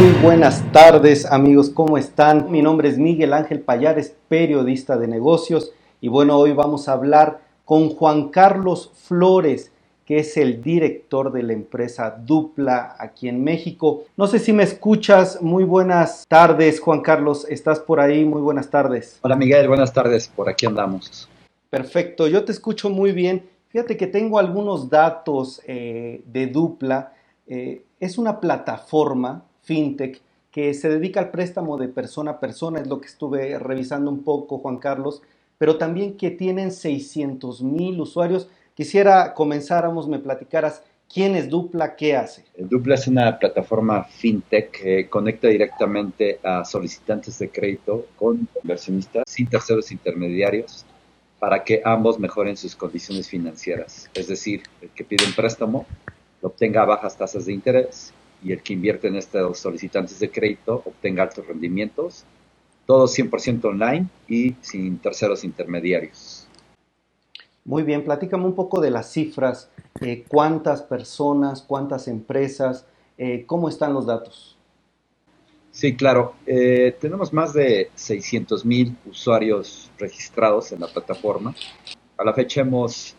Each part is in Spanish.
Muy buenas tardes amigos, ¿cómo están? Mi nombre es Miguel Ángel Payares, periodista de negocios y bueno, hoy vamos a hablar con Juan Carlos Flores, que es el director de la empresa Dupla aquí en México. No sé si me escuchas. Muy buenas tardes, Juan Carlos. ¿Estás por ahí? Muy buenas tardes. Hola Miguel, buenas tardes. Por aquí andamos. Perfecto, yo te escucho muy bien. Fíjate que tengo algunos datos eh, de Dupla. Eh, es una plataforma fintech que se dedica al préstamo de persona a persona, es lo que estuve revisando un poco, Juan Carlos, pero también que tienen 600 mil usuarios. Quisiera comenzáramos, me platicaras quién es Dupla, qué hace. Dupla es una plataforma fintech que conecta directamente a solicitantes de crédito con inversionistas sin terceros intermediarios para que ambos mejoren sus condiciones financieras. Es decir, el que pide un préstamo obtenga bajas tasas de interés y el que invierte en estos solicitantes de crédito obtenga altos rendimientos, todo 100% online y sin terceros intermediarios. Muy bien, platícame un poco de las cifras, eh, cuántas personas, cuántas empresas, eh, cómo están los datos. Sí, claro. Eh, tenemos más de 600 mil usuarios registrados en la plataforma. A la fecha hemos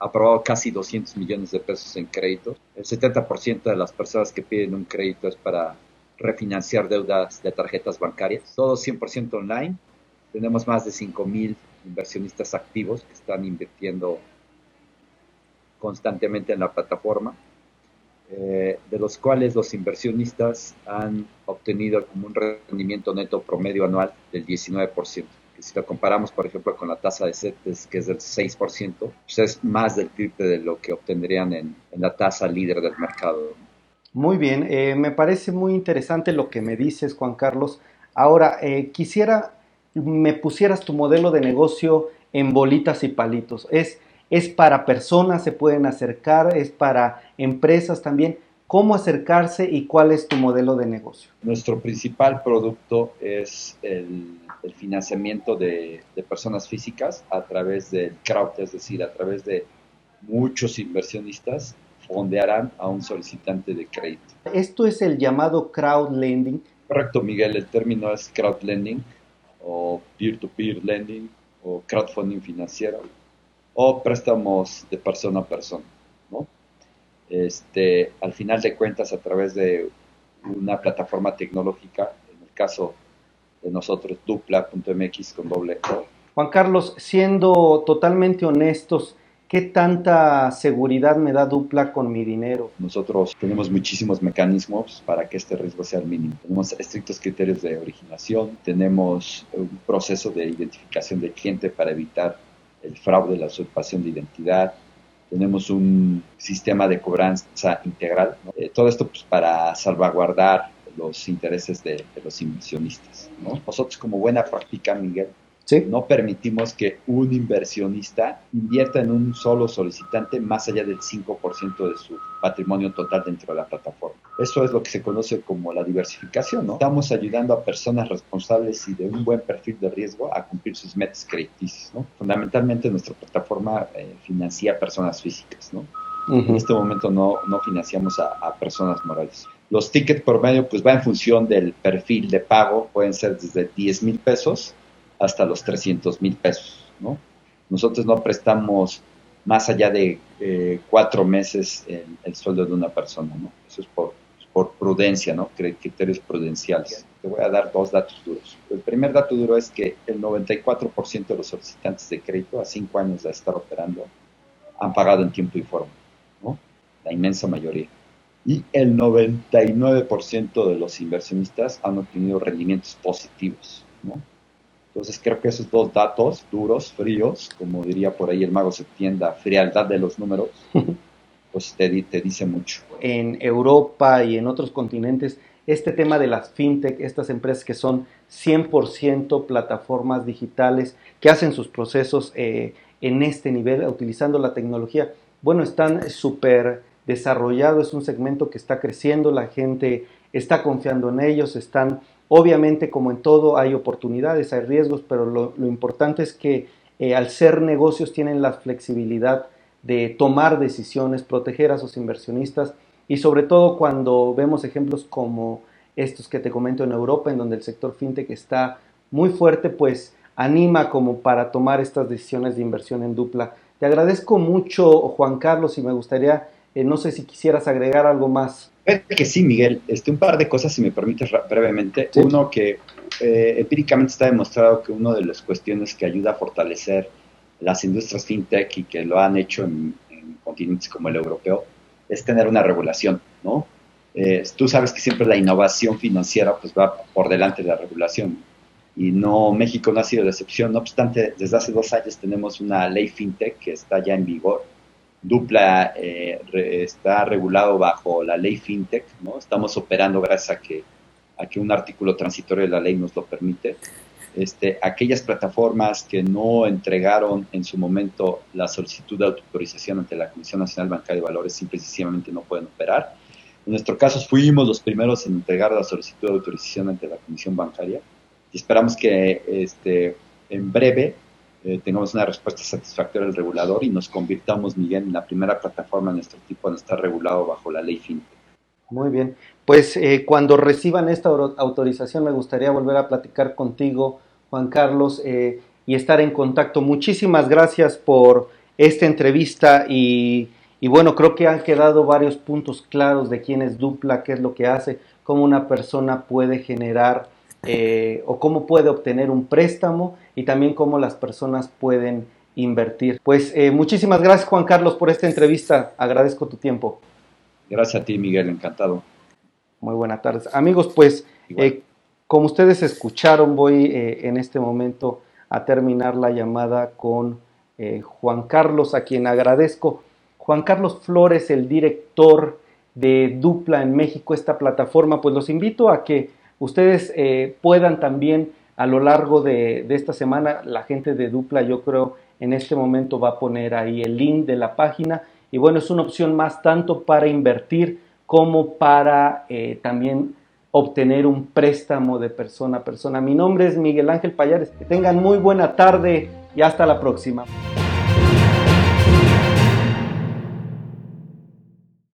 aprobado casi 200 millones de pesos en crédito. El 70% de las personas que piden un crédito es para refinanciar deudas de tarjetas bancarias. Todo 100% online. Tenemos más de 5 mil inversionistas activos que están invirtiendo constantemente en la plataforma, eh, de los cuales los inversionistas han obtenido como un rendimiento neto promedio anual del 19%. Si lo comparamos, por ejemplo, con la tasa de CETES, que es del 6%, pues es más del triple de lo que obtendrían en, la tasa líder del mercado. Muy bien, eh, me parece muy interesante lo que me dices, Juan Carlos. Ahora, eh, quisiera me pusieras tu modelo de negocio en bolitas y palitos. Es, es para personas, se pueden acercar, es para empresas también. ¿Cómo acercarse y cuál es tu modelo de negocio? Nuestro principal producto es el, financiamiento de, de, personas físicas a través del crowd, es decir, a través de muchos inversionistas fondearán a un solicitante de crédito. Esto es el llamado crowd lending. Correcto, Miguel, el término es crowd lending o peer-to-peer lending o crowdfunding financiero o préstamos de persona a persona. Este, al final de cuentas, a través de una plataforma tecnológica, en el caso de nosotros, dupla.mx con doble O. Juan Carlos, siendo totalmente honestos, ¿Qué tanta seguridad me da dupla con mi dinero? Nosotros tenemos muchísimos mecanismos para que este riesgo sea el mínimo. Tenemos estrictos criterios de originación, tenemos un proceso de identificación del cliente para evitar el fraude, la usurpación de identidad, tenemos un sistema de cobranza integral. Eh, todo esto pues, para salvaguardar los intereses de, los inversionistas. Nosotros como buena práctica, Miguel, no permitimos que un inversionista invierta en un solo solicitante más allá del 5% de su patrimonio total dentro de la plataforma. Eso es lo que se conoce como la diversificación, ¿no? Estamos ayudando a personas responsables y de un buen perfil de riesgo a cumplir sus metas crediticias, ¿no? Fundamentalmente nuestra plataforma eh, financia personas físicas, ¿no? En este momento no, no financiamos a, a, personas morales. Los tickets por medio pues va en función del perfil de pago, pueden ser desde 10 mil pesos hasta los 300 mil pesos, ¿no? Nosotros no prestamos más allá de eh, cuatro meses el, sueldo de una persona, ¿no? Eso es por, por prudencia, ¿no? Criterios prudenciales. Te voy a dar dos datos duros. El primer dato duro es que el 94% de los solicitantes de crédito a cinco años de estar operando han pagado en tiempo y forma, ¿no? La inmensa mayoría. Y el 99% de los inversionistas han obtenido rendimientos positivos, ¿no? Entonces creo que esos dos datos duros, fríos, como diría por ahí el mago Septienda, frialdad de los números, pues te, dice mucho. En Europa y en otros continentes, este tema de las fintech, estas empresas que son 100% plataformas digitales, que hacen sus procesos eh, en este nivel, utilizando la tecnología, bueno, están súper desarrollados, es un segmento que está creciendo, la gente está confiando en ellos, están Obviamente, como en todo, hay oportunidades, hay riesgos, pero lo, importante es que eh, al ser negocios tienen la flexibilidad de tomar decisiones, proteger a sus inversionistas y sobre todo cuando vemos ejemplos como estos que te comento en Europa, en donde el sector fintech está muy fuerte, pues anima como para tomar estas decisiones de inversión en dupla. Te agradezco mucho, Juan Carlos, y me gustaría, eh, no sé si quisieras agregar algo más. Que sí, Miguel. Este, un par de cosas, si me permites brevemente. Uno, que eh, empíricamente está demostrado que una de las cuestiones que ayuda a fortalecer las industrias fintech y que lo han hecho en, continentes como el europeo es tener una regulación, ¿no? Eh, tú sabes que siempre la innovación financiera pues va por delante de la regulación y no México no ha sido la excepción. No obstante, desde hace dos años tenemos una ley fintech que está ya en vigor. Dupla eh, está regulado bajo la ley fintech, ¿no? Estamos operando gracias a que, a que un artículo transitorio de la ley nos lo permite. Este, aquellas plataformas que no entregaron en su momento la solicitud de autorización ante la Comisión Nacional Bancaria de Valores simple y sencillamente no pueden operar. En nuestro caso fuimos los primeros en entregar la solicitud de autorización ante la Comisión Bancaria y esperamos que este, en breve eh, tengamos una respuesta satisfactoria del regulador y nos convirtamos, Miguel, en la primera plataforma de nuestro tipo en estar regulado bajo la ley FinTech. Muy bien. Pues eh, cuando reciban esta autorización me gustaría volver a platicar contigo, Juan Carlos, eh, y estar en contacto. Muchísimas gracias por esta entrevista y, y, bueno, creo que han quedado varios puntos claros de quién es Dupla, qué es lo que hace, cómo una persona puede generar eh, o cómo puede obtener un préstamo y también cómo las personas pueden invertir. Pues muchísimas gracias Juan Carlos por esta entrevista, agradezco tu tiempo. Gracias a ti Miguel, encantado. Muy buenas tardes. Amigos, pues eh, como ustedes escucharon, voy eh, en este momento a terminar la llamada con eh, Juan Carlos, a quien agradezco. Juan Carlos Flores, el director de Dupla en México, esta plataforma, pues los invito a que ustedes puedan también a lo largo de, de esta semana, la gente de Dupla yo creo en este momento va a poner ahí el link de la página y bueno, es una opción más tanto para invertir como para eh, también obtener un préstamo de persona a persona. Mi nombre es Miguel Ángel Payares. Que tengan muy buena tarde y hasta la próxima.